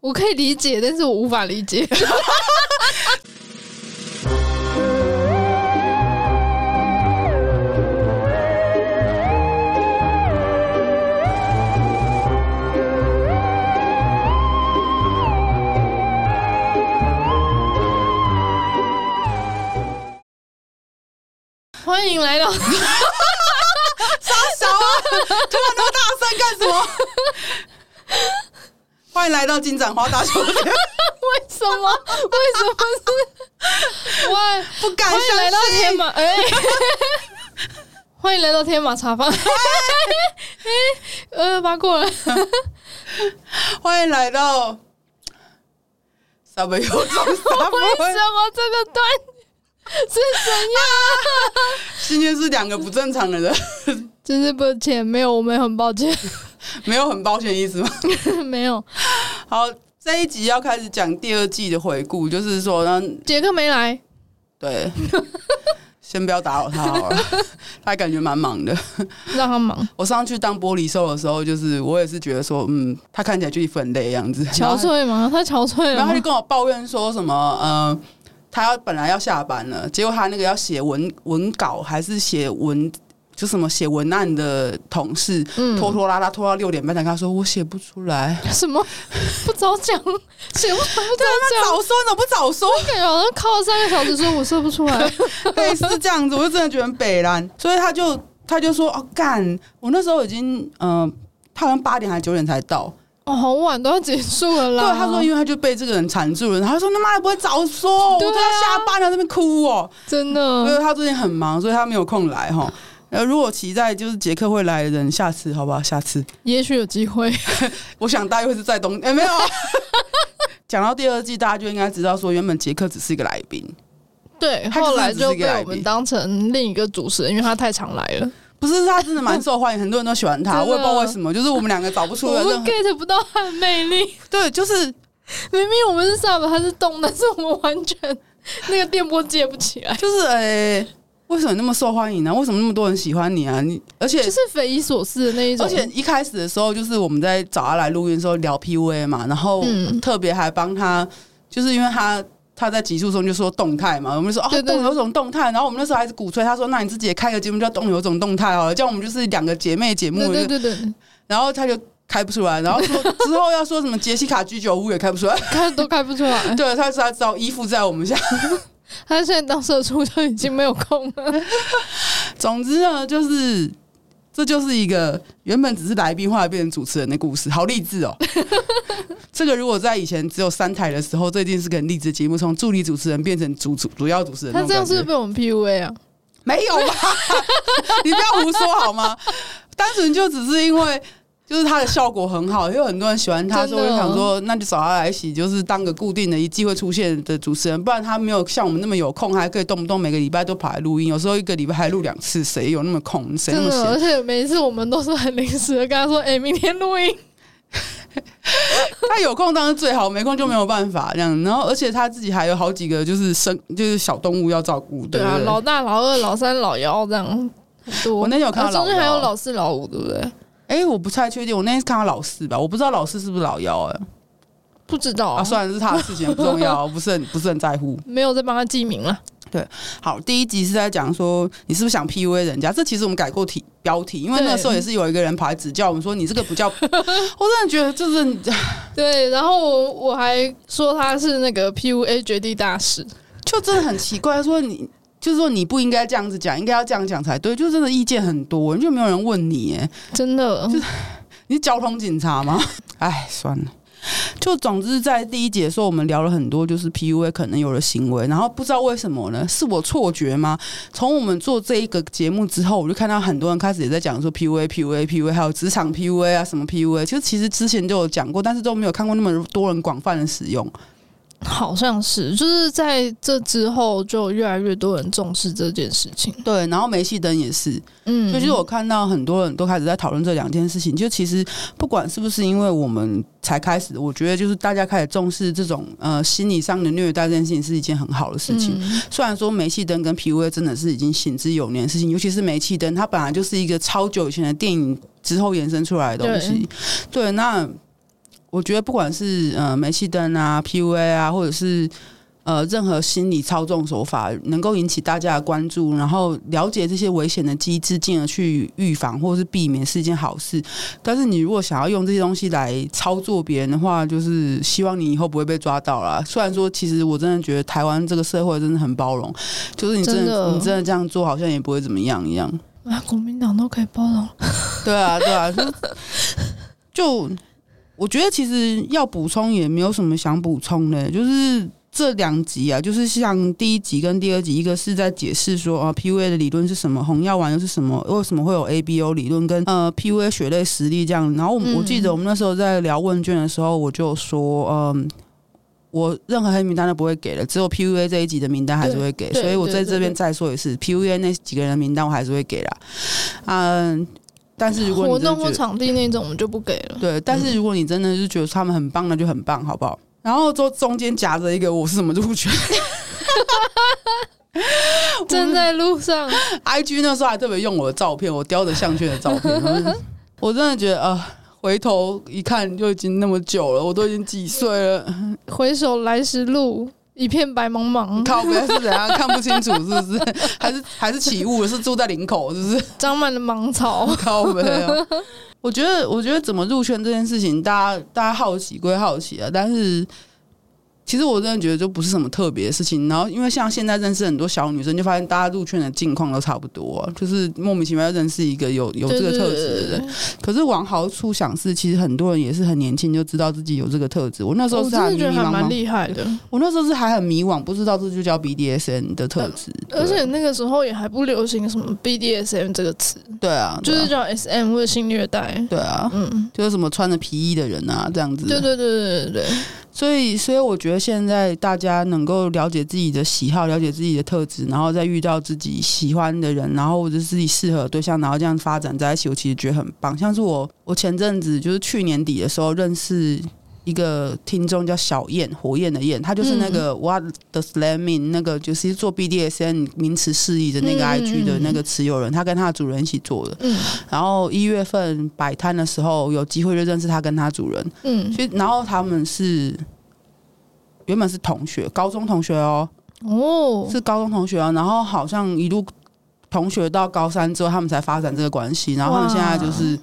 我可以理解，但是我无法理解。欢迎来到。傻小啊！突然那么大声干什么？欢迎来到金盏花大酒店。为什么？为什么是？我不敢相信。来到天马，哎、欸！欢迎来到天马茶坊。哎、欸，呃，八过了。欢迎来到。啥没有？为什么这个段？是怎样？今天是两个不正常的人，真是抱歉，没有，我们很抱歉，没有很抱歉的意思吗？没有。好，这一集要开始讲第二季的回顾，就是说，杰克没来，对，先不要打扰他好了，他感觉蛮忙的，让他忙。我上去当玻璃兽的时候，就是我也是觉得说，嗯，他看起来就一副很累的样子，憔悴吗？他憔悴了，然后他就跟我抱怨说什么，呃。他要本来要下班了，结果他那个要写文文稿还是写文，就什么写文案的同事，嗯、拖拖拉拉拖到六点半才跟他说，我写不出来。什么 不早讲，写不出来不早讲，早说怎么不早说？感觉好像靠了三个小时说我说不出来，对，是这样子，我就真的觉得很北兰，所以他就他就说哦干，我那时候已经嗯、呃，他好像八点还是九点才到。哦，好晚都要结束了啦。对，他说，因为他就被这个人缠住了，他说他妈也不会早说，啊、我都要下班了，在那边哭哦，真的。因为他最近很忙，所以他没有空来哈。呃，如果期待就是杰克会来的人，下次好不好？下次也许有机会。我想大约会是在冬，哎、欸，没有。讲到第二季，大家就应该知道说，原本杰克只是一个来宾，对，后来就被我们当成另一个主持人，因为他太常来了。不是，他真的蛮受欢迎，很多人都喜欢他。我也不知道为什么，就是我们两个找不出来，我们 get 不到他的魅力。对，就是明明我们是 sub，他是动，但是我们完全那个电波接不起来。就是诶、欸，为什么那么受欢迎呢？为什么那么多人喜欢你啊？你而且就是匪夷所思的那一种。而且一开始的时候，就是我们在找他来录音的时候聊 PUA 嘛，然后特别还帮他，就是因为他。他在集数中就说动态嘛，我们就说哦，动有种动态，然后我们那时候还是鼓吹，他说那你自己也开个节目叫动有种动态哦，这样我们就是两个姐妹节目，对对对，然后他就开不出来，然后说之后要说什么杰西卡居酒屋也开不出来，开都开不出来，对，他说他知道依附在我们家，他现在当社畜就已经没有空了。总之呢，就是。这就是一个原本只是来宾，后来变成主持人的故事，好励志哦！这个如果在以前只有三台的时候，这一定是个很励志节目，从助理主持人变成主主主要主持人。他这样是不是被我们 PUA 啊？没有吧？你不要胡说好吗？单纯就只是因为。就是他的效果很好，有很多人喜欢他，所以我就想说，那就找他来洗，就是当个固定的一季会出现的主持人，不然他没有像我们那么有空，还可以动不动每个礼拜都跑来录音，有时候一个礼拜还录两次，谁有那么空？谁那么闲？而且每一次我们都是很临时的跟他说：“哎、欸，明天录音。”他有空当然最好，没空就没有办法这样。然后，而且他自己还有好几个就是生就是小动物要照顾，对啊，老大、老二、老三、老幺这样很多。我那天有看到老，中间还有老四、老五，对不对？哎、欸，我不太确定。我那天是看到老四吧，我不知道老四是不是老幺。哎，不知道啊。算了，是他的事情，不重要，不是很不是很在乎。没有在帮他记名了。对，好，第一集是在讲说你是不是想 PUA 人家？这其实我们改过题标题，因为那时候也是有一个人跑来指教我们说，你这个不叫。我真的觉得就是 对。然后我我还说他是那个 PUA 绝地大师，就真的很奇怪，说你。就是说你不应该这样子讲，应该要这样讲才对。就真的意见很多，就没有人问你，哎，真的，就你是交通警察吗？哎，算了。就总之在第一节说，我们聊了很多，就是 PUA 可能有的行为，然后不知道为什么呢？是我错觉吗？从我们做这一个节目之后，我就看到很多人开始也在讲说 PUA、PUA、PUA，还有职场 PUA 啊，什么 PUA，其实其实之前就有讲过，但是都没有看过那么多人广泛的使用。好像是，就是在这之后，就越来越多人重视这件事情。对，然后煤气灯也是，嗯，所以就是我看到很多人都开始在讨论这两件事情。就其实不管是不是因为我们才开始，我觉得就是大家开始重视这种呃心理上的虐待这件事情是一件很好的事情。嗯、虽然说煤气灯跟 PUA 真的是已经行之有年的事情，尤其是煤气灯，它本来就是一个超久以前的电影之后延伸出来的东西。对，对，那。我觉得不管是呃煤气灯啊、PUA 啊，或者是。呃，任何心理操纵手法能够引起大家的关注，然后了解这些危险的机制，进而去预防或是避免是一件好事。但是你如果想要用这些东西来操作别人的话，就是希望你以后不会被抓到啦。虽然说，其实我真的觉得台湾这个社会真的很包容，就是你真的，真的你真的这样做，好像也不会怎么样一样。啊，国民党都可以包容。对啊，对啊，就 就我觉得其实要补充也没有什么想补充的，就是。这两集啊，就是像第一集跟第二集，一个是在解释说啊，PUA 的理论是什么，红药丸又是什么，为什么会有 ABO 理论跟呃 PUA 血泪实力这样。然后我我记得我们那时候在聊问卷的时候，我就说，嗯，我任何黑名单都不会给了，只有 PUA 这一集的名单还是会给。所以我在这边再说一次，PUA 那几个人的名单我还是会给啦。嗯，但是如果你活动或场地那种，我们就不给了。对，但是如果你真的是觉得他们很棒，那就很棒，好不好？然后就中间夹着一个我是什么入圈，正在路上。IG 那时候还特别用我的照片，我叼着项圈的照片。我真的觉得啊、呃，回头一看就已经那么久了，我都已经几岁了。回首来时路，一片白茫茫。靠边是怎样看不清楚？是不是？还是还是起雾？是住在林口？是不是？长满了芒草。靠边啊！我觉得，我觉得怎么入圈这件事情，大家大家好奇归好奇啊，但是。其实我真的觉得就不是什么特别的事情，然后因为像现在认识很多小女生，就发现大家入圈的境况都差不多，啊，就是莫名其妙认识一个有有这个特质的人。可是往好处想是，其实很多人也是很年轻就知道自己有这个特质。我那时候是还迷茫，蛮厉害的。我那时候是还很迷惘，不知道这就叫 BDSM 的特质。而且那个时候也还不流行什么 BDSM 这个词。对啊，就是叫 SM 或者性虐待。对啊，嗯，就是什么穿着皮衣的人啊，这样子。对对对对对对。所以，所以我觉得现在大家能够了解自己的喜好，了解自己的特质，然后再遇到自己喜欢的人，然后或者是自己适合的对象，然后这样发展在一起，我其实觉得很棒。像是我，我前阵子就是去年底的时候认识一个听众叫小燕，火焰的焰，他就是那个 What does that mean？那个就是做 BDSN 名词释义的那个 IG 的那个持有人，他跟他的主人一起做的。嗯，然后一月份摆摊的时候有机会就认识他跟他主人。嗯，其实然后他们是。原本是同学，高中同学哦，哦，是高中同学啊。然后好像一路同学到高三之后，他们才发展这个关系。然后他们现在就是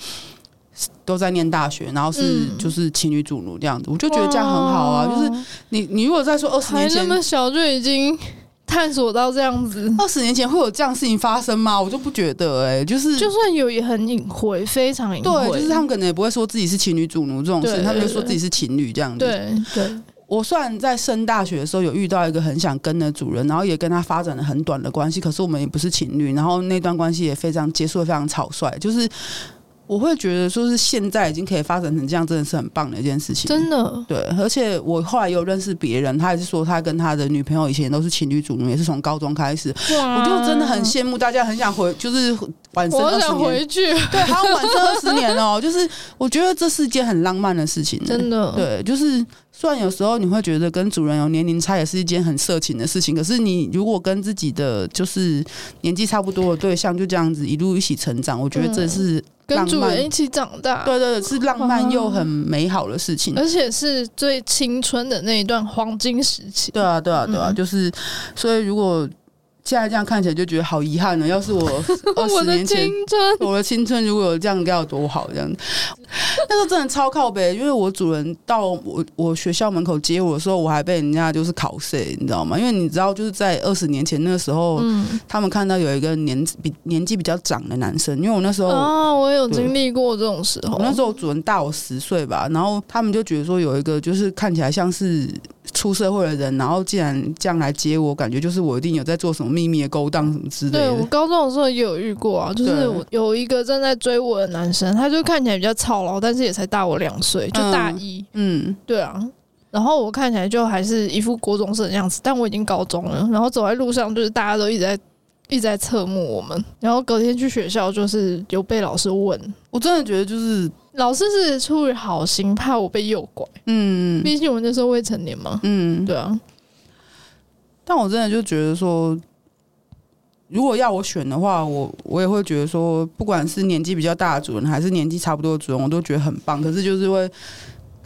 都在念大学，然后是就是情侣主奴这样子。我就觉得这样很好啊。就是你你如果再说二十年前那么小就已经探索到这样子，二十年前会有这样事情发生吗？我就不觉得哎、欸，就是就算有也很隐晦，非常隐晦。对，就是他们可能也不会说自己是情侣主奴这种事，他们就说自己是情侣这样子。对对。我算在升大学的时候有遇到一个很想跟的主人，然后也跟他发展了很短的关系，可是我们也不是情侣，然后那段关系也非常结束的非常草率，就是。我会觉得说是现在已经可以发展成这样，真的是很棒的一件事情。真的，对，而且我后来有认识别人，他也是说他跟他的女朋友以前都是情侣主奴，也是从高中开始。我就真的很羡慕大家，很想回，就是晚生二十年。我想回去，对，还要晚生二十年哦。就是我觉得这是件很浪漫的事情，真的。对，就是虽然有时候你会觉得跟主人有年龄差也是一件很色情的事情，可是你如果跟自己的就是年纪差不多的对象就这样子一路一起成长，我觉得这是。跟主人一起长大，对对，是浪漫又很美好的事情，而且是最青春的那一段黄金时期。对啊，对啊，对啊，嗯、就是所以如果。现在这样看起来就觉得好遗憾呢。要是我 二十年前，我的青春如果有这样，该有多好！这样，那时候真的超靠北，因为我主人到我我学校门口接我的时候，我还被人家就是考试，你知道吗？因为你知道，就是在二十年前那个时候，嗯、他们看到有一个年比年纪比较长的男生，因为我那时候啊，我有经历过这种时候。我那时候主人大我十岁吧，然后他们就觉得说有一个就是看起来像是。出社会的人，然后既然这样来接我，感觉就是我一定有在做什么秘密的勾当什么之类的。对，我高中的时候也有遇过啊，就是我有一个正在追我的男生，他就看起来比较操劳，但是也才大我两岁，就大一。嗯，嗯对啊。然后我看起来就还是一副国中生的样子，但我已经高中了。然后走在路上，就是大家都一直在一直在侧目我们。然后隔天去学校，就是有被老师问。我真的觉得就是。老师是出于好心，怕我被诱拐。嗯，毕竟我那时候未成年嘛。嗯，对啊。但我真的就觉得说，如果要我选的话，我我也会觉得说，不管是年纪比较大的主人，还是年纪差不多的主人，我都觉得很棒。可是就是会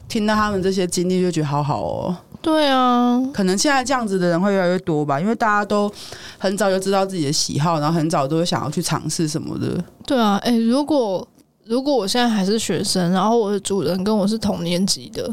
听到他们这些经历，就觉得好好哦。对啊，可能现在这样子的人会越来越多吧，因为大家都很早就知道自己的喜好，然后很早都会想要去尝试什么的。对啊，哎、欸，如果如果我现在还是学生，然后我的主人跟我是同年级的，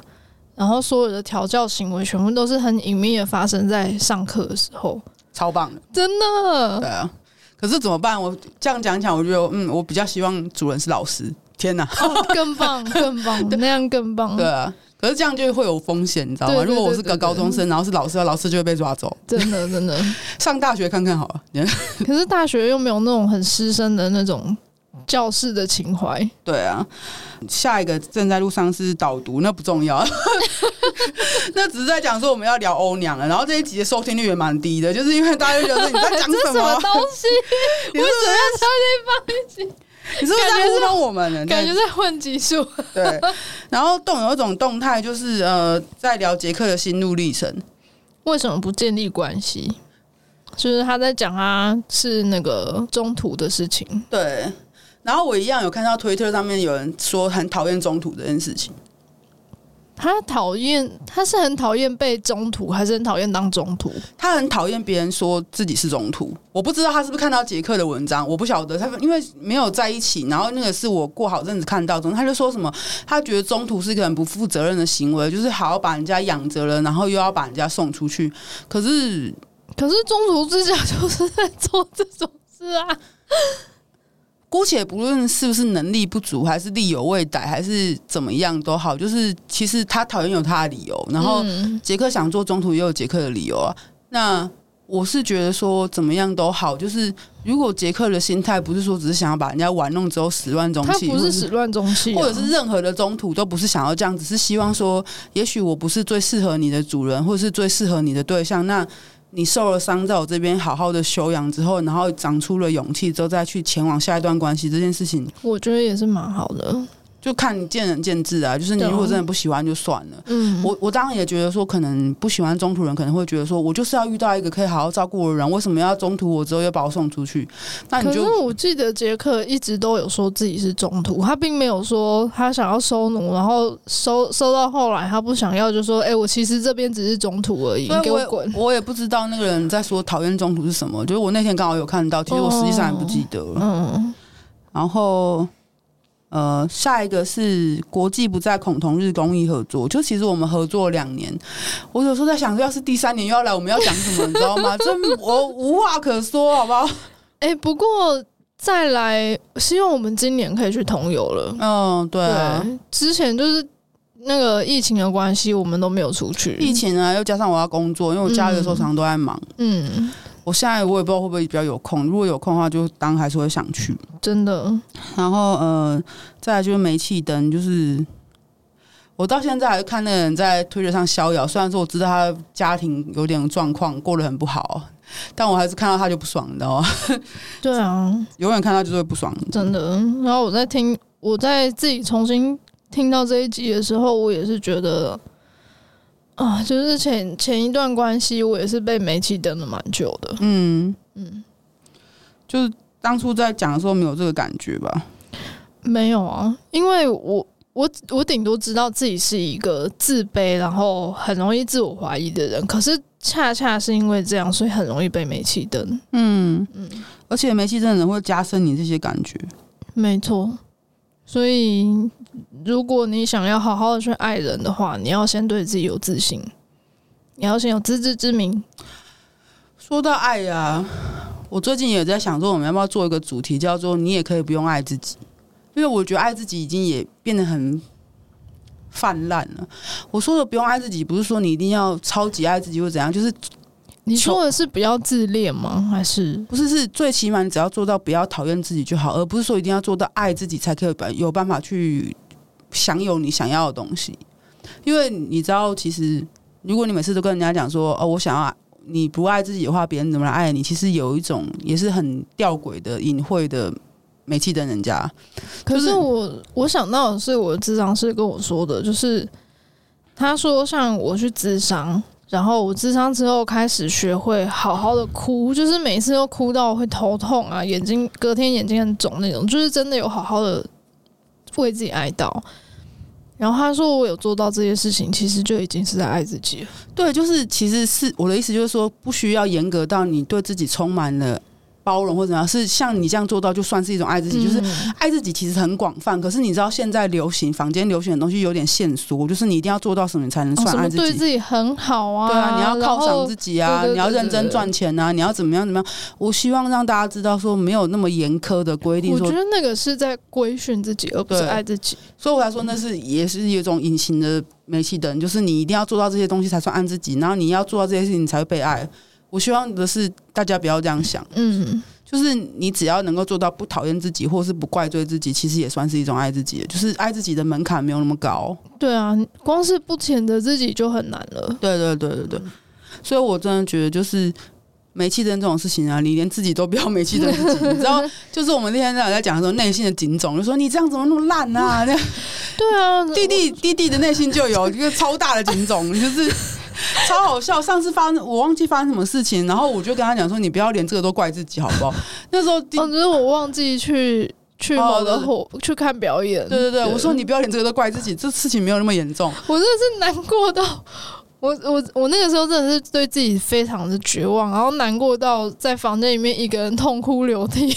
然后所有的调教行为全部都是很隐秘的发生在上课的时候，超棒的，真的。对啊，可是怎么办？我这样讲讲，我觉得嗯，我比较希望主人是老师。天哪，哦、更棒，更棒，那样更棒。对啊。可是这样就会有风险，你知道吗？如果我是个高中生，然后是老师，老师就会被抓走。真的，真的。上大学看看好了。可是大学又没有那种很师生的那种教室的情怀。对啊。下一个正在路上是导读，那不重要。那只是在讲说我们要聊欧娘了。然后这一集的收听率也蛮低的，就是因为大家就觉得你在讲什么，东西？为什么要超级放一起？你是不是在糊弄我们呢？感觉在混技术。对，然后动有一种动态，就是呃，在聊杰克的心路历程。为什么不建立关系？就是他在讲他是那个中途的事情。对，然后我一样有看到推特上面有人说很讨厌中途这件事情。他讨厌，他是很讨厌被中途，还是很讨厌当中途？他很讨厌别人说自己是中途。我不知道他是不是看到杰克的文章，我不晓得他，因为没有在一起。然后那个是我过好阵子看到，中他就说什么，他觉得中途是一个很不负责任的行为，就是好好把人家养着了，然后又要把人家送出去。可是，可是中途之家就是在做这种事啊。姑且不论是不是能力不足，还是力有未逮，还是怎么样都好，就是其实他讨厌有他的理由，然后杰克想做中途也有杰克的理由啊。那我是觉得说怎么样都好，就是如果杰克的心态不是说只是想要把人家玩弄之后始乱终弃，他不是始乱终弃，或者是任何的中途都不是想要这样，只是希望说，也许我不是最适合你的主人，或者是最适合你的对象，那。你受了伤，在我这边好好的休养之后，然后长出了勇气之后，再去前往下一段关系这件事情，我觉得也是蛮好的。就看你见仁见智啊，就是你如果真的不喜欢就算了。嗯，我我当然也觉得说，可能不喜欢中途人，可能会觉得说，我就是要遇到一个可以好好照顾我的人，为什么要中途我之后又把我送出去？那你就可是我记得杰克一直都有说自己是中途，他并没有说他想要收奴，然后收收到后来他不想要，就说哎、欸，我其实这边只是中途而已，你给我滚！我也不知道那个人在说讨厌中途是什么，就是我那天刚好有看到，其实我实际上也不记得了。嗯，然后。呃，下一个是国际不再恐同日公益合作，就其实我们合作两年，我有时候在想，要是第三年又要来，我们要讲什么，你知道吗？这我无话可说，好不好？哎、欸，不过再来，希望我们今年可以去同游了。嗯，对啊，对，之前就是那个疫情的关系，我们都没有出去。疫情啊，又加上我要工作，因为我家里的时候常常都在忙。嗯。嗯我现在我也不知道会不会比较有空，如果有空的话，就当还是会想去。真的。然后呃，再来就是煤气灯，就是我到现在还是看那个人在推特上逍遥。虽然说我知道他家庭有点状况，过得很不好，但我还是看到他就不爽，你知道吗？对啊，永远看到就是会不爽。真的。然后我在听，我在自己重新听到这一集的时候，我也是觉得。啊，就是前前一段关系，我也是被煤气灯了蛮久的。嗯嗯，就是当初在讲的时候没有这个感觉吧？没有啊，因为我我我顶多知道自己是一个自卑，然后很容易自我怀疑的人。可是恰恰是因为这样，所以很容易被煤气灯。嗯嗯，而且煤气灯的人会加深你这些感觉。没错，所以。如果你想要好好的去爱人的话，你要先对自己有自信，你要先有自知之明。说到爱呀、我最近也在想说，我们要不要做一个主题，叫做“你也可以不用爱自己”，因为我觉得爱自己已经也变得很泛滥了。我说的不用爱自己，不是说你一定要超级爱自己或怎样，就是你说的是不要自恋吗？还是不是？是最起码你只要做到不要讨厌自己就好，而不是说一定要做到爱自己才可以有办法去。享有你想要的东西，因为你知道，其实如果你每次都跟人家讲说哦，我想要你不爱自己的话，别人怎么来爱你？其实有一种也是很吊诡的、隐晦的煤气灯人家。可是我我想到的是，我的智商师跟我说的，就是他说，像我去智商，然后我智商之后开始学会好好的哭，就是每次都哭到会头痛啊，眼睛隔天眼睛很肿那种，就是真的有好好的。为自己哀悼，然后他说我有做到这些事情，其实就已经是在爱自己。对，就是其实是我的意思，就是说不需要严格到你对自己充满了。包容或者怎样，是像你这样做到，就算是一种爱自己。嗯、就是爱自己其实很广泛，可是你知道现在流行坊间流行的东西有点限缩，就是你一定要做到什么你才能算爱自己？哦、对自己很好啊，对啊，你要犒赏自己啊，你要认真赚钱啊，你要怎么样怎么样？我希望让大家知道说没有那么严苛的规定。我觉得那个是在规训自己，而不是爱自己。所以我来说，那是也是一种隐形的煤气灯，就是你一定要做到这些东西才算爱自己，然后你要做到这些事情你才会被爱。我希望的是大家不要这样想，嗯。就是你只要能够做到不讨厌自己，或是不怪罪自己，其实也算是一种爱自己的。就是爱自己的门槛没有那么高。对啊，光是不谴责自己就很难了。对对对对对，所以我真的觉得，就是煤气灯这种事情啊，你连自己都不要煤气灯自己，你知道？就是我们那天在在讲的时候，内心的警种就说：“你这样怎么那么烂啊？”那对啊，弟弟弟弟的内心就有一个超大的警种，就是。超好笑！上次发生我忘记发生什么事情，然后我就跟他讲说：“你不要连这个都怪自己，好不好？” 那时候，哦，只是我忘记去去某个火去看表演。对对对，对我说你不要连这个都怪自己，这事情没有那么严重。我真的是难过到 我我我那个时候真的是对自己非常的绝望，然后难过到在房间里面一个人痛哭流涕。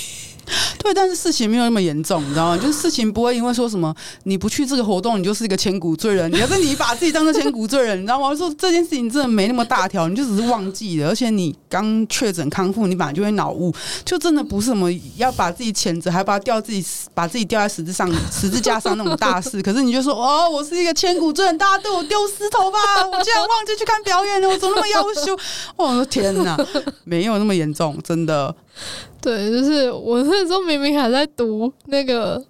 对，但是事情没有那么严重，你知道吗？就是事情不会因为说什么你不去这个活动，你就是一个千古罪人。你要是你把自己当成千古罪人，你知道吗？说这件事情真的没那么大条，你就只是忘记了。而且你刚确诊康复，你本来就会脑雾，就真的不是什么要把自己谴责，还把吊自己把自己吊在十字上十字架上那种大事。可是你就说哦，我是一个千古罪人，大家对我丢石头吧，我竟然忘记去看表演了，我怎么那么优秀？我的天哪，没有那么严重，真的。对，就是我是那时候明明还在读那个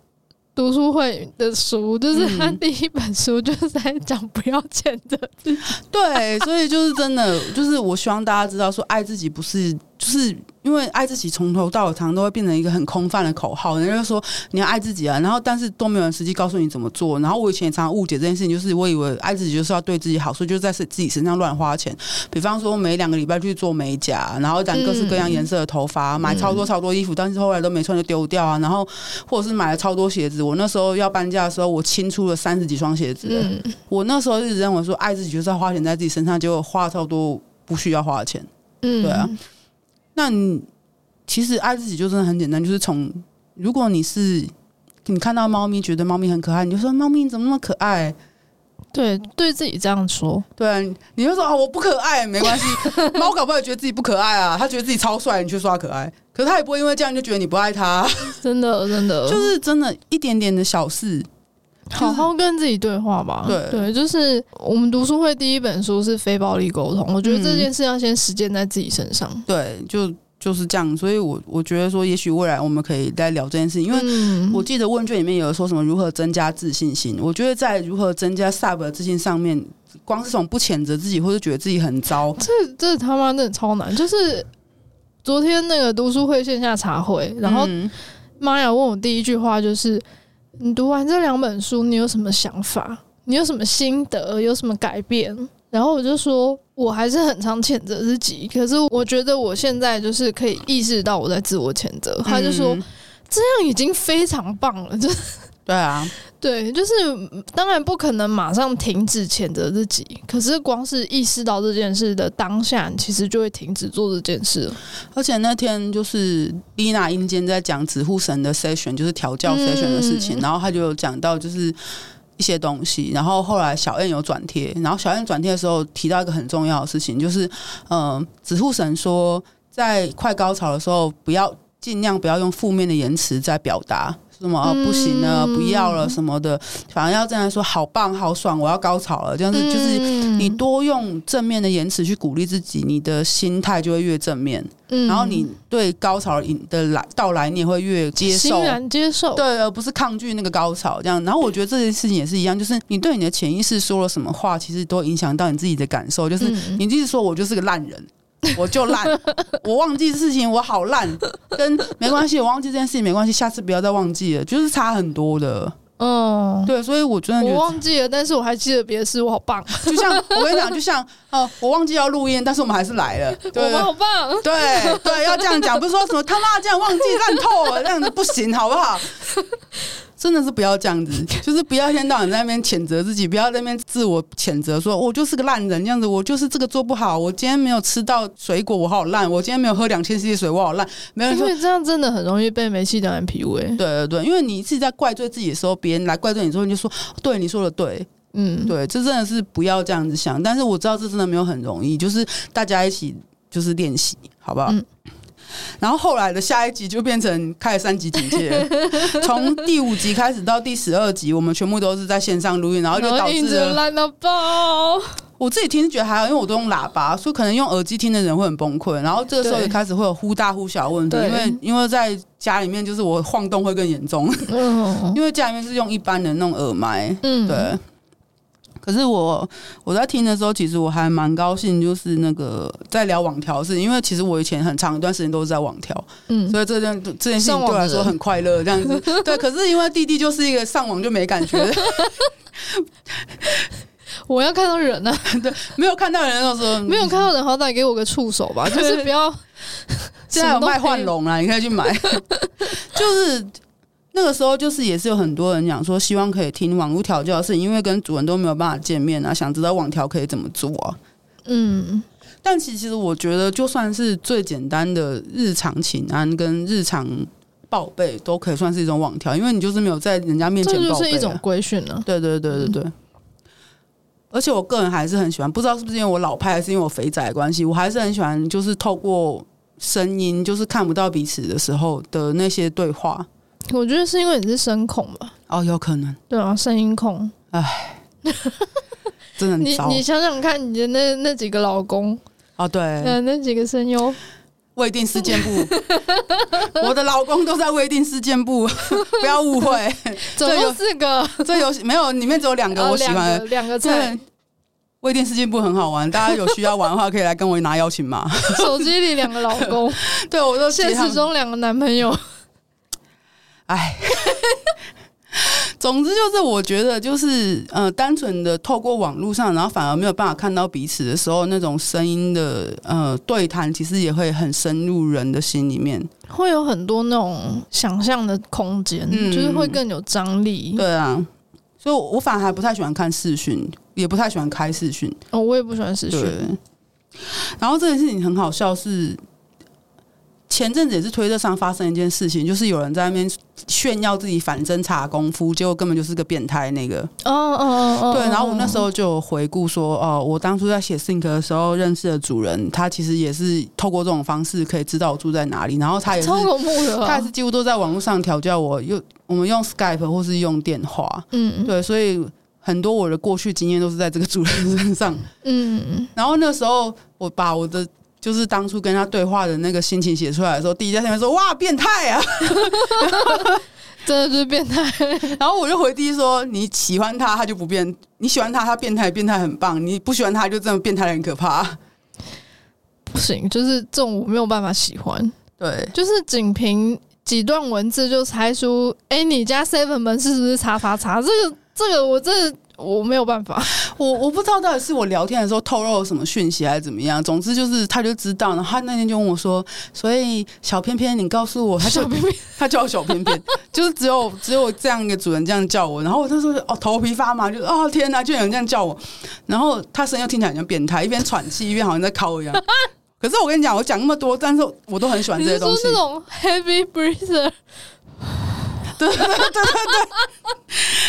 读书会的书，就是他第一本书就是在讲不要谴责自己。对，所以就是真的，就是我希望大家知道，说爱自己不是就是。因为爱自己从头到尾，常常都会变成一个很空泛的口号。人家就说你要爱自己啊，然后但是都没有人实际告诉你怎么做。然后我以前也常常误解这件事情，就是我以为爱自己就是要对自己好，所以就在自己身上乱花钱。比方说每两个礼拜去做美甲，然后染各式各样颜色的头发，买超多超多衣服，但是后来都没穿就丢掉啊。然后或者是买了超多鞋子，我那时候要搬家的时候，我清出了三十几双鞋子。我那时候一直认为说爱自己就是要花钱在自己身上，结果花超多不需要花的钱。嗯，对啊。那你其实爱自己就真的很简单，就是从如果你是你看到猫咪觉得猫咪很可爱，你就说猫咪你怎么那么可爱？对，对自己这样说。对，你就说啊，我不可爱，没关系。猫搞不好也觉得自己不可爱啊，它觉得自己超帅，你去说它可爱，可是它也不会因为这样就觉得你不爱它。真的，真的，就是真的一点点的小事，好好跟自己对话吧。对对，就是我们读书会第一本书是非暴力沟通，我觉得这件事要先实践在自己身上。嗯、对，就。就是这样，所以我我觉得说，也许未来我们可以再聊这件事，因为我记得问卷里面有说什么如何增加自信心。我觉得在如何增加 Sub 的自信上面，光是从不谴责自己或者觉得自己很糟，这这他妈真的超难。就是昨天那个读书会线下茶会，然后妈呀问我第一句话就是：“你读完这两本书，你有什么想法？你有什么心得？有什么改变？”然后我就说。我还是很常谴责自己，可是我觉得我现在就是可以意识到我在自我谴责。他就说这样已经非常棒了，就是对啊，对，就是当然不可能马上停止谴责自己，可是光是意识到这件事的当下，其实就会停止做这件事。而且那天就是丽娜阴间在讲指护神的 session，就是调教 session 的事情，然后他就有讲到就是。一些东西，然后后来小燕有转贴，然后小燕转贴的时候提到一个很重要的事情，就是，嗯、呃，指护神说，在快高潮的时候，不要尽量不要用负面的言辞在表达。什么不行了，不要了什么的，反而要这样说，好棒，好爽，我要高潮了。这样子就是你多用正面的言辞去鼓励自己，你的心态就会越正面。然后你对高潮的来到来，你也会越接受，欣然接受，对，而不是抗拒那个高潮。这样，然后我觉得这件事情也是一样，就是你对你的潜意识说了什么话，其实都影响到你自己的感受。就是你一直说我就是个烂人。我就烂，我忘记事情，我好烂，跟没关系，我忘记这件事情没关系，下次不要再忘记了，就是差很多的。嗯，对，所以我真的我忘记了，但是我还记得别的事，我好棒。就像我跟你讲，就像哦，我忘记要录音，但是我们还是来了，对我们好棒。对对，要这样讲，不是说什么他妈这样忘记烂透了，这样子不行，好不好？真的是不要这样子，就是不要一天到晚在那边谴责自己，不要在那边自我谴责，说我就是个烂人这样子，我就是这个做不好，我今天没有吃到水果，我好烂，我今天没有喝两千 cc 水，我好烂。没有，因为这样真的很容易被煤气灯 PUA。对对对，因为你自己在怪罪自己的时候，别人来怪罪你之后，你就说对，你说的对，嗯，对，这真的是不要这样子想。但是我知道这真的没有很容易，就是大家一起就是练习，好不好？嗯然后后来的下一集就变成开了三级警戒，从第五集开始到第十二集，我们全部都是在线上录音，然后就导致烂到爆。我自己听觉得还好，因为我都用喇叭，所以可能用耳机听的人会很崩溃。然后这个时候也开始会有忽大忽小的问题，因为因为在家里面就是我晃动会更严重，因为家里面是用一般的那种耳麦，嗯，对。可是我我在听的时候，其实我还蛮高兴，就是那个在聊网调，是因为其实我以前很长一段时间都是在网调，嗯，所以这件这件事情对我来说很快乐，这样子。对，可是因为弟弟就是一个上网就没感觉，我要看到人呢、啊，对，没有看到人的时候，没有看到人，好歹给我个触手吧，就是不要。现在有卖幻龙啊，你可以去买，就是。那个时候就是也是有很多人讲说，希望可以听网络调教的事，因为跟主人都没有办法见面啊，想知道网调可以怎么做啊。嗯，但其实我觉得，就算是最简单的日常请安跟日常报备，都可以算是一种网调，因为你就是没有在人家面前报备，这就是一种规训了。对对对对对。嗯、而且我个人还是很喜欢，不知道是不是因为我老派，还是因为我肥仔的关系，我还是很喜欢，就是透过声音，就是看不到彼此的时候的那些对话。我觉得是因为你是声控吧？哦，有可能。对啊，声音控。哎，真的很糟。你你想想看，你的那那几个老公哦，对，呃，那几个声优，未定事件部。我的老公都在未定事件部，不要误会。总共四个，这游戏没有，里面只有两个我喜欢，两个在。未定事件部很好玩，大家有需要玩的话，可以来跟我拿邀请码。手机里两个老公，对我都现实中两个男朋友。哎，总之就是，我觉得就是，呃，单纯的透过网络上，然后反而没有办法看到彼此的时候，那种声音的呃对谈，其实也会很深入人的心里面，会有很多那种想象的空间，嗯，就是会更有张力。对啊，所以我反而还不太喜欢看视讯，也不太喜欢开视讯。哦，我也不喜欢视讯。然后这件事情很好笑是。前阵子也是推特上发生一件事情，就是有人在那边炫耀自己反侦查功夫，结果根本就是个变态。那个哦哦哦，对。然后我那时候就有回顾说，哦，我当初在写 Think 的时候认识的主人，他其实也是透过这种方式可以知道我住在哪里。然后他也是，他也是几乎都在网络上调教我，用我们用 Skype 或是用电话。嗯，对。所以很多我的过去经验都是在这个主人身上。嗯，然后那时候我把我的。就是当初跟他对话的那个心情写出来的时候，第一在下面说：“哇，变态啊！” 真的就是变态。然后我就回第一说：“你喜欢他，他就不变；你喜欢他，他变态，变态很棒；你不喜欢他，就这么变态，很可怕。”不行，就是这种我没有办法喜欢。对，就是仅凭几段文字就猜出，哎、欸，你家 seven 门是不是查查查？这个，这个，我真的。我没有办法，我我不知道到底是我聊天的时候透露了什么讯息还是怎么样。总之就是他就知道，然后他那天就问我说：“所以小偏偏，你告诉我，他叫偏偏，他叫我小偏偏，就是只有只有这样一个主人这样叫我。”然后我那时候哦头皮发麻，就哦天哪，就有人这样叫我。然后他声音又听起来很像变态，一边喘气一边好像在靠一样。可是我跟你讲，我讲那么多，但是我都很喜欢这些东西。你是说那种 heavy breather？对对对对对，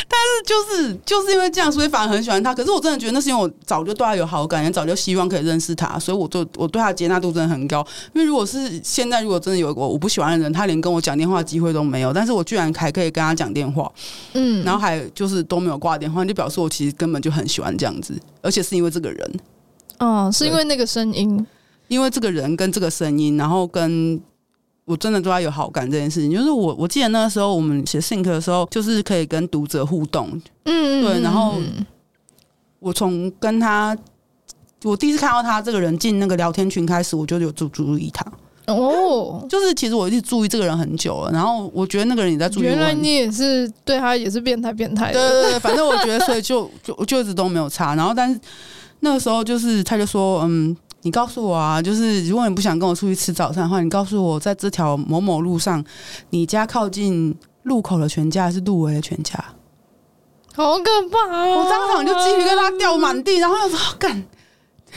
但是就是就是因为这样，所以反而很喜欢他。可是我真的觉得那是因为我早就对他有好感，也早就希望可以认识他，所以我就我对他的接纳度真的很高。因为如果是现在，如果真的有一个我不喜欢的人，他连跟我讲电话机会都没有，但是我居然还可以跟他讲电话，嗯，然后还就是都没有挂电话，就表示我其实根本就很喜欢这样子，而且是因为这个人，哦，是因为那个声音，因为这个人跟这个声音，然后跟。我真的对他有好感这件事情，就是我我记得那个时候我们写 Think 的时候，就是可以跟读者互动，嗯，对，然后我从跟他，我第一次看到他这个人进那个聊天群开始，我就有注注意他。哦，就是其实我一直注意这个人很久了，然后我觉得那个人也在注意我。原来你也是对他也是变态变态，对对对，反正我觉得所以就就就一直都没有差，然后但是那个时候就是他就说嗯。你告诉我啊，就是如果你不想跟我出去吃早餐的话，你告诉我，在这条某某路上，你家靠近路口的全家还是路威的全家？好可怕啊！我当场就鸡皮疙瘩掉满地，然后又说干，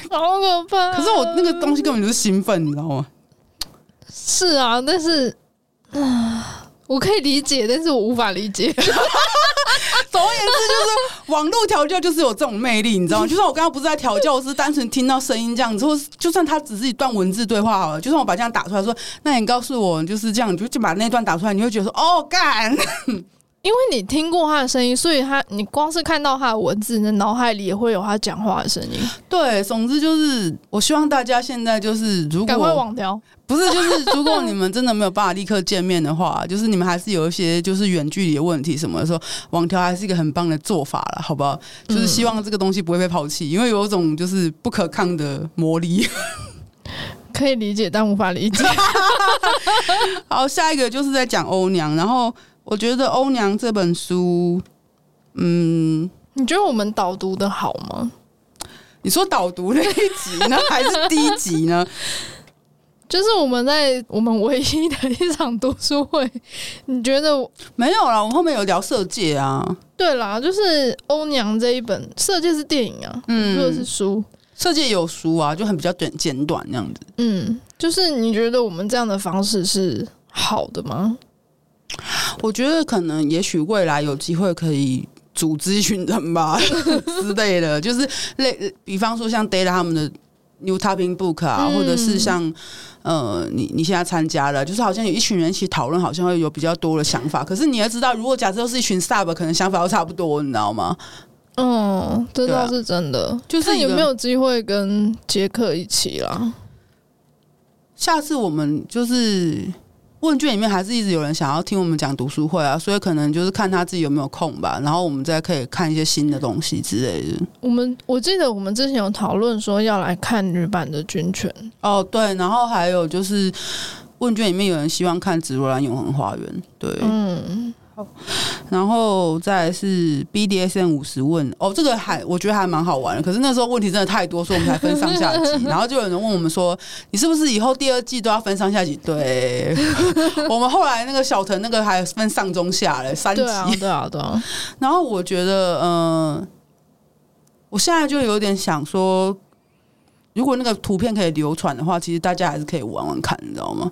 好可怕。可是我那个东西根本就是兴奋，你知道吗？是啊，但是啊，我可以理解，但是我无法理解。总而言之，就是网络调教就是有这种魅力，你知道吗？就算我刚刚不是在调教，我是单纯听到声音这样子，或就算它只是一段文字对话好了，就算我把这样打出来说，那你告诉我就是这样，你就就把那段打出来，你会觉得说哦干。因为你听过他的声音，所以他你光是看到他的文字，你的脑海里也会有他讲话的声音。对，总之就是，我希望大家现在就是，如果不是 就是，如果你们真的没有办法立刻见面的话，就是你们还是有一些就是远距离的问题什么的时候，网调还是一个很棒的做法了，好不好？就是希望这个东西不会被抛弃，因为有一种就是不可抗的魔力。可以理解，但无法理解。好，下一个就是在讲欧娘，然后。我觉得《欧娘》这本书，嗯，你觉得我们导读的好吗？你说导读那一集呢，还是第一集呢？就是我们在我们唯一的一场读书会，你觉得没有啦？我们后面有聊《色戒》啊，对啦，就是《欧娘》这一本《色戒》是电影啊，嗯，或者是书，《色戒》有书啊，就很比较短简短那样子。嗯，就是你觉得我们这样的方式是好的吗？我觉得可能，也许未来有机会可以组织一群人吧 之类的，就是类，比方说像 Data 他们的 New Topping Book 啊，嗯、或者是像呃，你你现在参加了，就是好像有一群人一起讨论，好像会有比较多的想法。可是你要知道，如果假设都是一群 Sub，可能想法都差不多，你知道吗？嗯，这倒是真的。啊、就是有没有机会跟杰克一起啦？下次我们就是。问卷里面还是一直有人想要听我们讲读书会啊，所以可能就是看他自己有没有空吧，然后我们再可以看一些新的东西之类的。我们我记得我们之前有讨论说要来看女版的《军犬》哦，对，然后还有就是问卷里面有人希望看《紫罗兰永恒花园》，对，嗯。然后再来是 BDSM 五十问哦，这个还我觉得还蛮好玩的。可是那时候问题真的太多，所以我们才分上下集。然后就有人问我们说：“你是不是以后第二季都要分上下集？”对，我们后来那个小腾那个还分上中下嘞三集。对啊，对啊，对啊。然后我觉得，嗯、呃，我现在就有点想说，如果那个图片可以流传的话，其实大家还是可以玩玩看，你知道吗？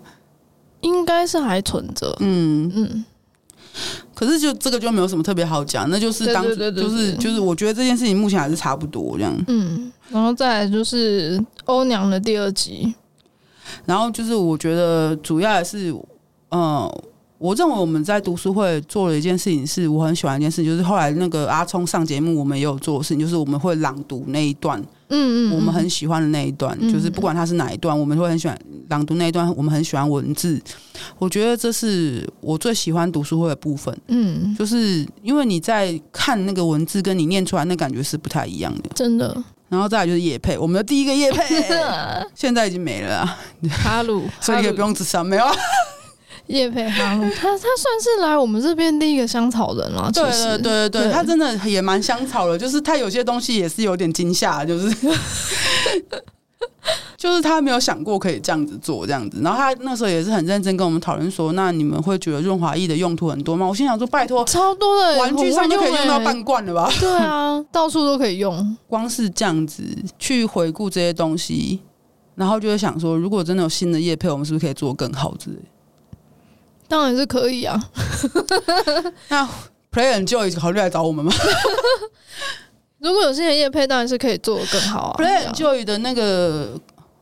应该是还存着。嗯嗯。可是就这个就没有什么特别好讲，那就是当就是就是我觉得这件事情目前还是差不多这样。嗯，然后再来就是欧娘的第二集，然后就是我觉得主要还是嗯。我认为我们在读书会做了一件事情，是我很喜欢一件事，就是后来那个阿聪上节目，我们也有做的事情，就是我们会朗读那一段，嗯嗯，我们很喜欢的那一段，就是不管它是哪一段，我们会很喜欢朗读那一段，我们很喜欢文字。我觉得这是我最喜欢读书会的部分，嗯，就是因为你在看那个文字，跟你念出来那感觉是不太一样的，真的。然后再来就是夜配，我们的第一个夜配，现在已经没了，哈鲁，所以你可以不用自杀，没有。叶佩哈鲁，他他算是来我们这边第一个香草人了。对对对对，对他真的也蛮香草的，就是他有些东西也是有点惊吓，就是 就是他没有想过可以这样子做这样子。然后他那时候也是很认真跟我们讨论说，那你们会觉得润滑液的用途很多吗？我心想说，拜托，超多的玩具上就可以用到半罐了吧？对啊，到处都可以用。光是这样子去回顾这些东西，然后就会想说，如果真的有新的叶配，我们是不是可以做更好之类？当然是可以啊。那 Play and Joy 考虑来找我们吗？如果有新的业配，当然是可以做的更好啊。Play and Joy 的那个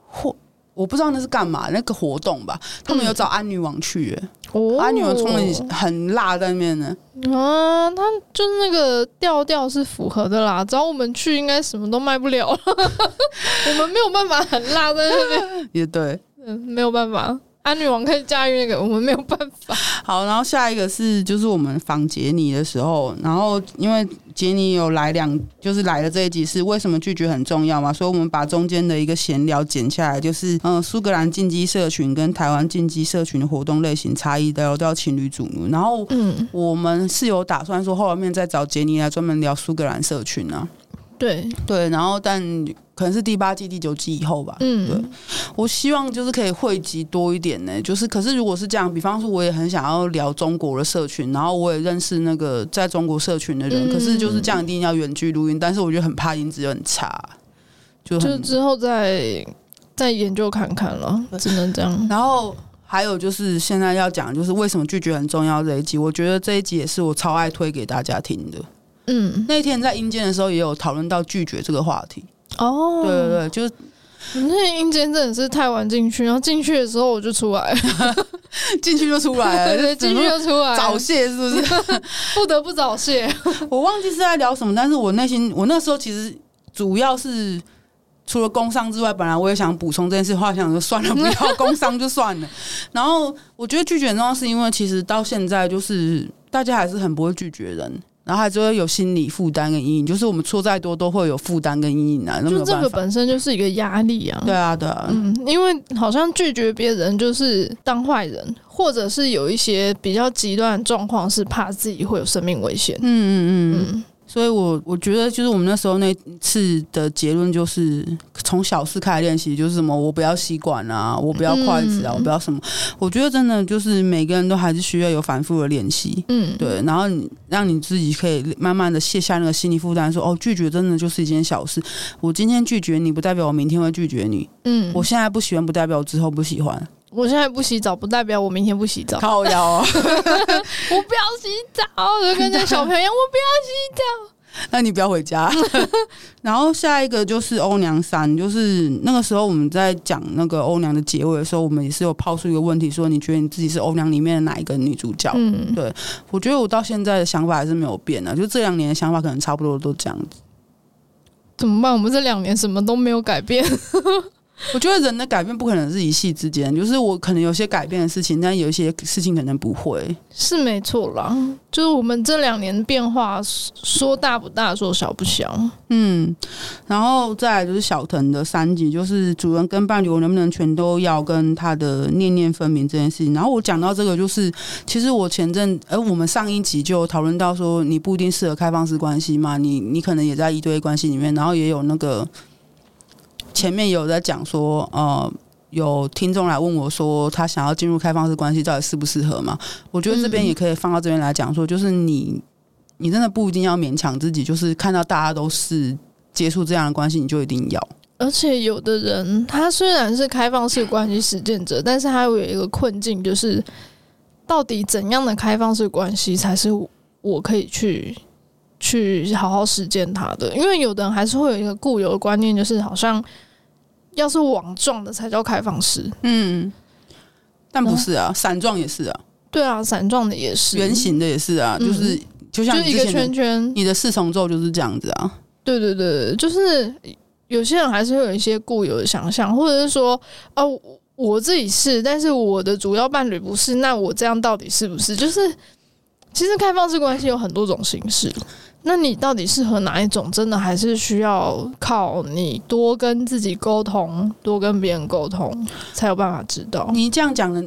活，我不知道那是干嘛，那个活动吧？他们有找安女王去，欸，哦，安女王冲的很辣在那边呢。啊，他就是那个调调是符合的啦。找我们去，应该什么都卖不了了。我们没有办法很辣在那边。也对，嗯，没有办法。安女王可以驾驭那个，我们没有办法。好，然后下一个是就是我们访杰尼的时候，然后因为杰尼有来两，就是来的这一集是为什么拒绝很重要嘛，所以我们把中间的一个闲聊剪下来，就是嗯，苏格兰进击社群跟台湾进击社群的活动类型差异，聊到情侣主奴。然后嗯，我们是有打算说后面再找杰尼来专门聊苏格兰社群啊。对对，然后但可能是第八季、第九季以后吧。嗯，对，我希望就是可以汇集多一点呢。就是，可是如果是这样，比方说我也很想要聊中国的社群，然后我也认识那个在中国社群的人，嗯、可是就是这样一定要远距录音，但是我觉得很怕音质很差，就就之后再再研究看看了，只能这样。然后还有就是现在要讲，就是为什么拒绝很重要这一集，我觉得这一集也是我超爱推给大家听的。嗯，那天在阴间的时候也有讨论到拒绝这个话题。哦，对对对，就是那阴间真的是太晚进去，然后进去的时候我就出来了，进去就出来了，对进去就出来早泄是不是？不得不早泄。我忘记是在聊什么，但是我内心我那时候其实主要是除了工伤之外，本来我也想补充这件事，后来想说算了，不要工伤就算了。然后我觉得拒绝很重要，是因为其实到现在就是大家还是很不会拒绝人。然后还就会有心理负担跟阴影，就是我们错再多都会有负担跟阴影啊。就这个本身就是一个压力啊。对啊，对啊。嗯，因为好像拒绝别人就是当坏人，或者是有一些比较极端的状况是怕自己会有生命危险。嗯嗯嗯。嗯所以我，我我觉得，就是我们那时候那次的结论，就是从小事开始练习，就是什么，我不要吸管啊，我不要筷子啊，嗯、我不要什么。我觉得真的就是每个人都还是需要有反复的练习，嗯，对。然后你让你自己可以慢慢的卸下那个心理负担，说哦，拒绝真的就是一件小事。我今天拒绝你，不代表我明天会拒绝你。嗯，我现在不喜欢，不代表我之后不喜欢。我现在不洗澡，不代表我明天不洗澡。靠腰哦，我不要洗澡，就跟那小朋友一样，我不要洗澡。那你不要回家。然后下一个就是欧娘三，就是那个时候我们在讲那个欧娘的结尾的时候，我们也是有抛出一个问题，说你觉得你自己是欧娘里面的哪一个女主角？嗯，对，我觉得我到现在的想法还是没有变的，就这两年的想法可能差不多都这样子。怎么办？我们这两年什么都没有改变。我觉得人的改变不可能是一夕之间，就是我可能有些改变的事情，但有一些事情可能不会。是没错啦，就是我们这两年变化，说大不大，说小不小。嗯，然后再来就是小腾的三集，就是主人跟伴侣我能不能全都要，跟他的念念分明这件事情。然后我讲到这个，就是其实我前阵，呃，我们上一集就讨论到说，你不一定适合开放式关系嘛，你你可能也在一对一关系里面，然后也有那个。前面有在讲说，呃，有听众来问我说，他想要进入开放式关系，到底适不适合嘛？我觉得这边也可以放到这边来讲说，就是你，你真的不一定要勉强自己，就是看到大家都是接触这样的关系，你就一定要。而且有的人，他虽然是开放式关系实践者，但是他有一个困境，就是到底怎样的开放式关系才是我可以去。去好好实践他的，因为有的人还是会有一个固有的观念，就是好像要是网状的才叫开放式，嗯，但不是啊，伞状也是啊，对啊，伞状的也是，圆形的也是啊，就是、嗯、就像就一个圈圈，你的四重奏就是这样子啊，对对对，就是有些人还是会有一些固有的想象，或者是说，哦，我自己是，但是我的主要伴侣不是，那我这样到底是不是？就是其实开放式关系有很多种形式。那你到底适合哪一种？真的还是需要靠你多跟自己沟通，多跟别人沟通，才有办法知道。你这样讲的，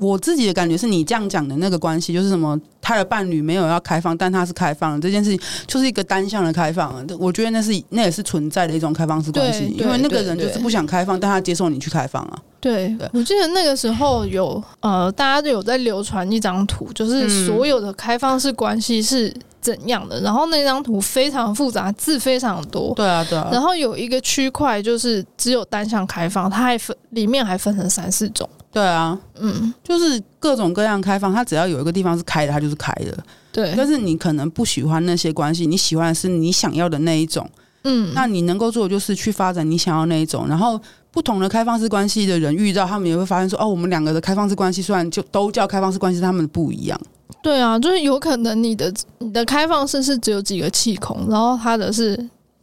我自己的感觉是你这样讲的那个关系，就是什么？他的伴侣没有要开放，但他是开放的这件事情，就是一个单向的开放。我觉得那是那也是存在的一种开放式关系，因为那个人就是不想开放，但他接受你去开放啊。对，对我记得那个时候有呃，大家都有在流传一张图，就是所有的开放式关系是。怎样的？然后那张图非常复杂，字非常多。对啊，对啊。然后有一个区块就是只有单向开放，它还分里面还分成三四种。对啊，嗯，就是各种各样开放，它只要有一个地方是开的，它就是开的。对。但是你可能不喜欢那些关系，你喜欢的是你想要的那一种。嗯。那你能够做的就是去发展你想要那一种，然后不同的开放式关系的人遇到，他们也会发现说：哦，我们两个的开放式关系虽然就都叫开放式关系，他们不一样。对啊，就是有可能你的你的开放式是只有几个气孔，然后它的是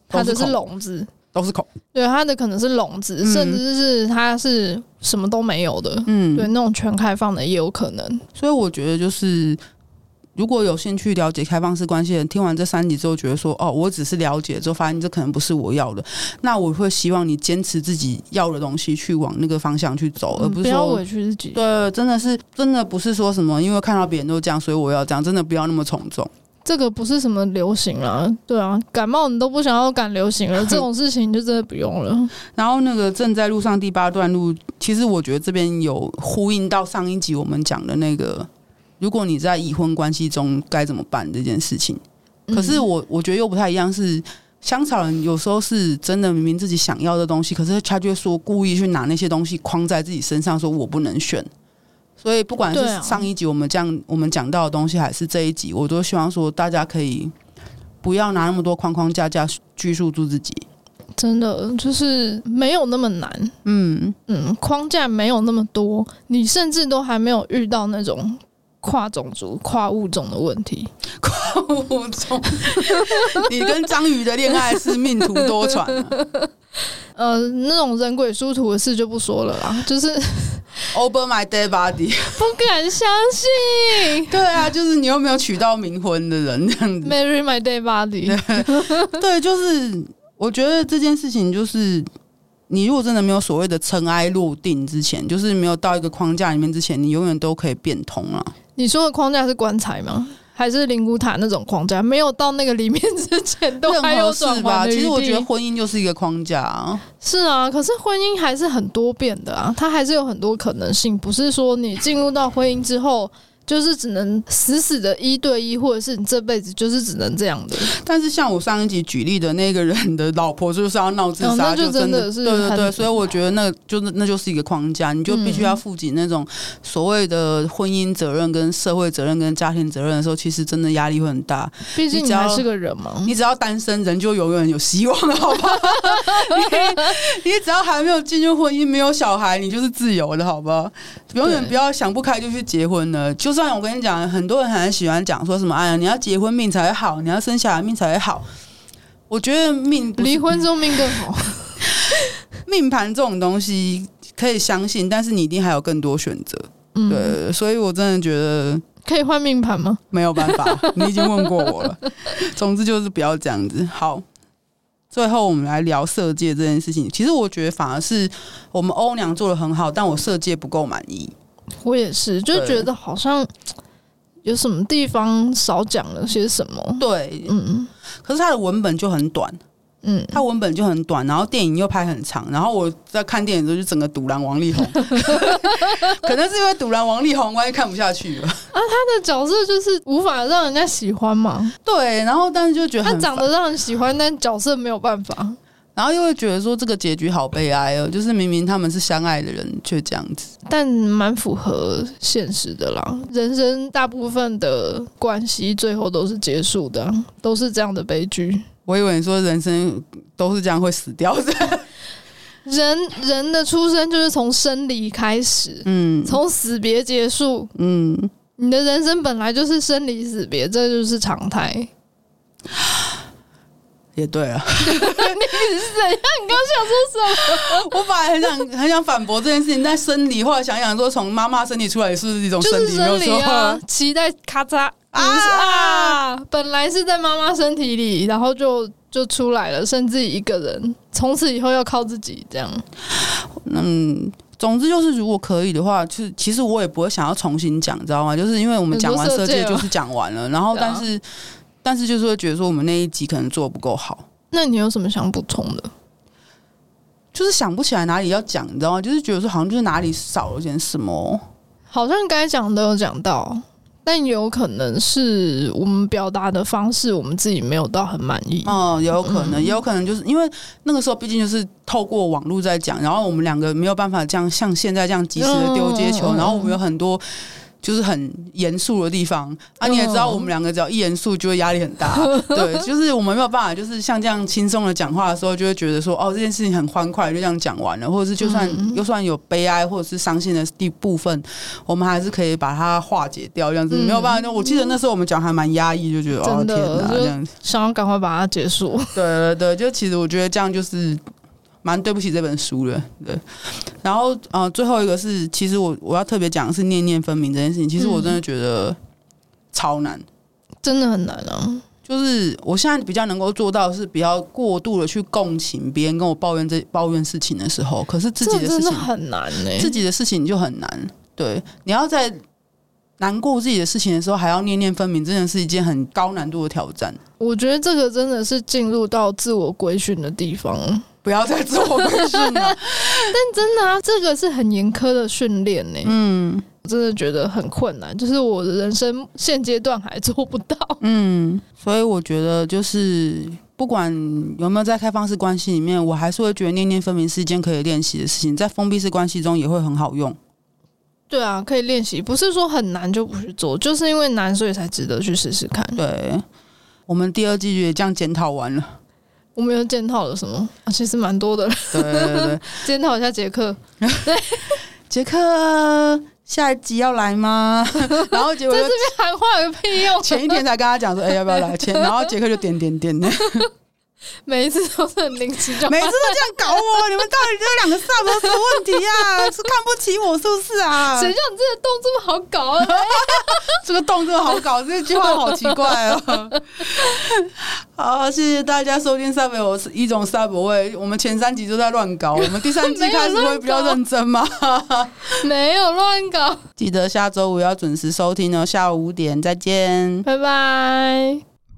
它的是笼子，都是孔。对，它的可能是笼子，嗯、甚至是它是什么都没有的。嗯，对，那种全开放的也有可能。所以我觉得就是。如果有兴趣了解开放式关系的人，听完这三集之后觉得说：“哦，我只是了解之后发现这可能不是我要的。”那我会希望你坚持自己要的东西，去往那个方向去走，而不是说不要委屈自己。对，真的是真的不是说什么，因为看到别人都这样，所以我要这样。真的不要那么从众。这个不是什么流行啊，对啊，感冒你都不想要赶流行了，这种事情就真的不用了。然后那个正在路上第八段路，其实我觉得这边有呼应到上一集我们讲的那个，如果你在已婚关系中该怎么办这件事情。可是我我觉得又不太一样，是香草人有时候是真的明明自己想要的东西，可是他就会说故意去拿那些东西框在自己身上，说我不能选。所以不管是上一集我们这样我们讲到的东西，还是这一集，我都希望说大家可以不要拿那么多框框架架拘束住自己。真的就是没有那么难，嗯嗯，框架没有那么多，你甚至都还没有遇到那种。跨种族、跨物种的问题，跨物种，你跟章鱼的恋爱是命途多舛啊。呃，那种人鬼殊途的事就不说了啦，就是 over my dead body，不敢相信。对啊，就是你又没有娶到冥婚的人这样子，marry my dead body。对，就是我觉得这件事情就是。你如果真的没有所谓的尘埃落定之前，就是没有到一个框架里面之前，你永远都可以变通啊。你说的框架是棺材吗？还是灵骨塔那种框架？没有到那个里面之前，都还有转圜的余地。其实我觉得婚姻就是一个框架啊。是啊，可是婚姻还是很多变的啊，它还是有很多可能性。不是说你进入到婚姻之后。就是只能死死的一对一，或者是你这辈子就是只能这样的。但是像我上一集举例的那个人的老婆，就是要闹自杀，就真的是对对对。所以我觉得那就是那就是一个框架，你就必须要负起那种所谓的婚姻责任、跟社会责任、跟家庭责任的时候，其实真的压力会很大。毕竟你还是个人嘛，你只要单身，人就永远有希望，好不好？你你只要还没有进入婚姻，没有小孩，你就是自由的，好不好？永远不要想不开就去结婚了，就算。虽然我跟你讲，很多人很喜欢讲说什么，哎呀，你要结婚命才会好，你要生小孩命才会好。我觉得命离婚之后命更好。命盘这种东西可以相信，但是你一定还有更多选择。嗯，对，所以我真的觉得可以换命盘吗？没有办法，你已经问过我了。总之就是不要这样子。好，最后我们来聊色戒这件事情。其实我觉得反而是我们欧娘做的很好，但我色戒不够满意。我也是，就觉得好像有什么地方少讲了些什么。对，嗯，可是他的文本就很短，嗯，他文本就很短，然后电影又拍很长，然后我在看电影的时候就整个堵拦王力宏，可能是因为堵拦王力宏，我也看不下去了。啊，他的角色就是无法让人家喜欢嘛。对，然后但是就觉得他长得让人喜欢，但角色没有办法。然后又会觉得说这个结局好悲哀哦，就是明明他们是相爱的人，却这样子。但蛮符合现实的啦，人生大部分的关系最后都是结束的，都是这样的悲剧。我以为你说人生都是这样会死掉的。人人的出生就是从生离开始，嗯，从死别结束，嗯，你的人生本来就是生离死别，这就是常态。也对啊，你是怎样？你刚想说什么？我本来很想很想反驳这件事情，但生理后来想想说，从妈妈身体出来也是一种生理，没有错。脐带咔嚓啊！本来是在妈妈身体里，然后就就出来了，剩自己一个人，从此以后要靠自己这样。嗯，总之就是，如果可以的话，就是其实我也不会想要重新讲，知道吗？就是因为我们讲完设计就是讲完了，然后但是。但是就是会觉得说我们那一集可能做得不够好。那你有什么想补充的？就是想不起来哪里要讲，你知道吗？就是觉得说好像就是哪里少了点什么。好像该讲都有讲到，但有可能是我们表达的方式，我们自己没有到很满意。哦、嗯，也有可能，也有可能就是因为那个时候毕竟就是透过网络在讲，然后我们两个没有办法这样像现在这样及时的丢接球，然后我们有很多。就是很严肃的地方啊！你也知道，我们两个只要一严肃，就会压力很大。对，就是我们没有办法，就是像这样轻松的讲话的时候，就会觉得说，哦，这件事情很欢快，就这样讲完了。或者是就算就算有悲哀或者是伤心的地部分，我们还是可以把它化解掉。这样子没有办法。我记得那时候我们讲还蛮压抑，就觉得哦天哪，这样子想要赶快把它结束。对对对，就其实我觉得这样就是。蛮对不起这本书的，对。然后，呃，最后一个是，其实我我要特别讲的是念念分明这件事情。其实我真的觉得超难，嗯、真的很难啊。就是我现在比较能够做到的是，比较过度的去共情别人跟我抱怨这抱怨事情的时候，可是自己的事情很难呢、欸。自己的事情就很难。对，你要在难过自己的事情的时候，还要念念分明，真的是一件很高难度的挑战。我觉得这个真的是进入到自我规训的地方，不要再自我规训了。但真的啊，这个是很严苛的训练呢。嗯，我真的觉得很困难，就是我的人生现阶段还做不到。嗯，所以我觉得就是不管有没有在开放式关系里面，我还是会觉得念念分明是一件可以练习的事情，在封闭式关系中也会很好用。对啊，可以练习，不是说很难就不去做，就是因为难，所以才值得去试试看。对，我们第二季也这样检讨完了。我们又检讨了什么？啊，其实蛮多的。对对对，检讨一下杰克。对，杰克下一集要来吗？然后结果在这边喊话有屁用？前一天才跟他讲说，哎、欸，要不要来？前然后杰克就点点点的。每一次都是很临时，每次都这样搞我，你们到底这两个 sub 有什么问题啊？是看不起我是不是啊？谁叫你这个洞这么好搞啊？这个洞这么好搞，这句话好奇怪哦。好，谢谢大家收听 sub，我是一种 sub 味。我们前三集都在乱搞，我们第三集开始会比较认真吗？没有乱搞，记得下周五要准时收听哦，下午五点再见，拜拜。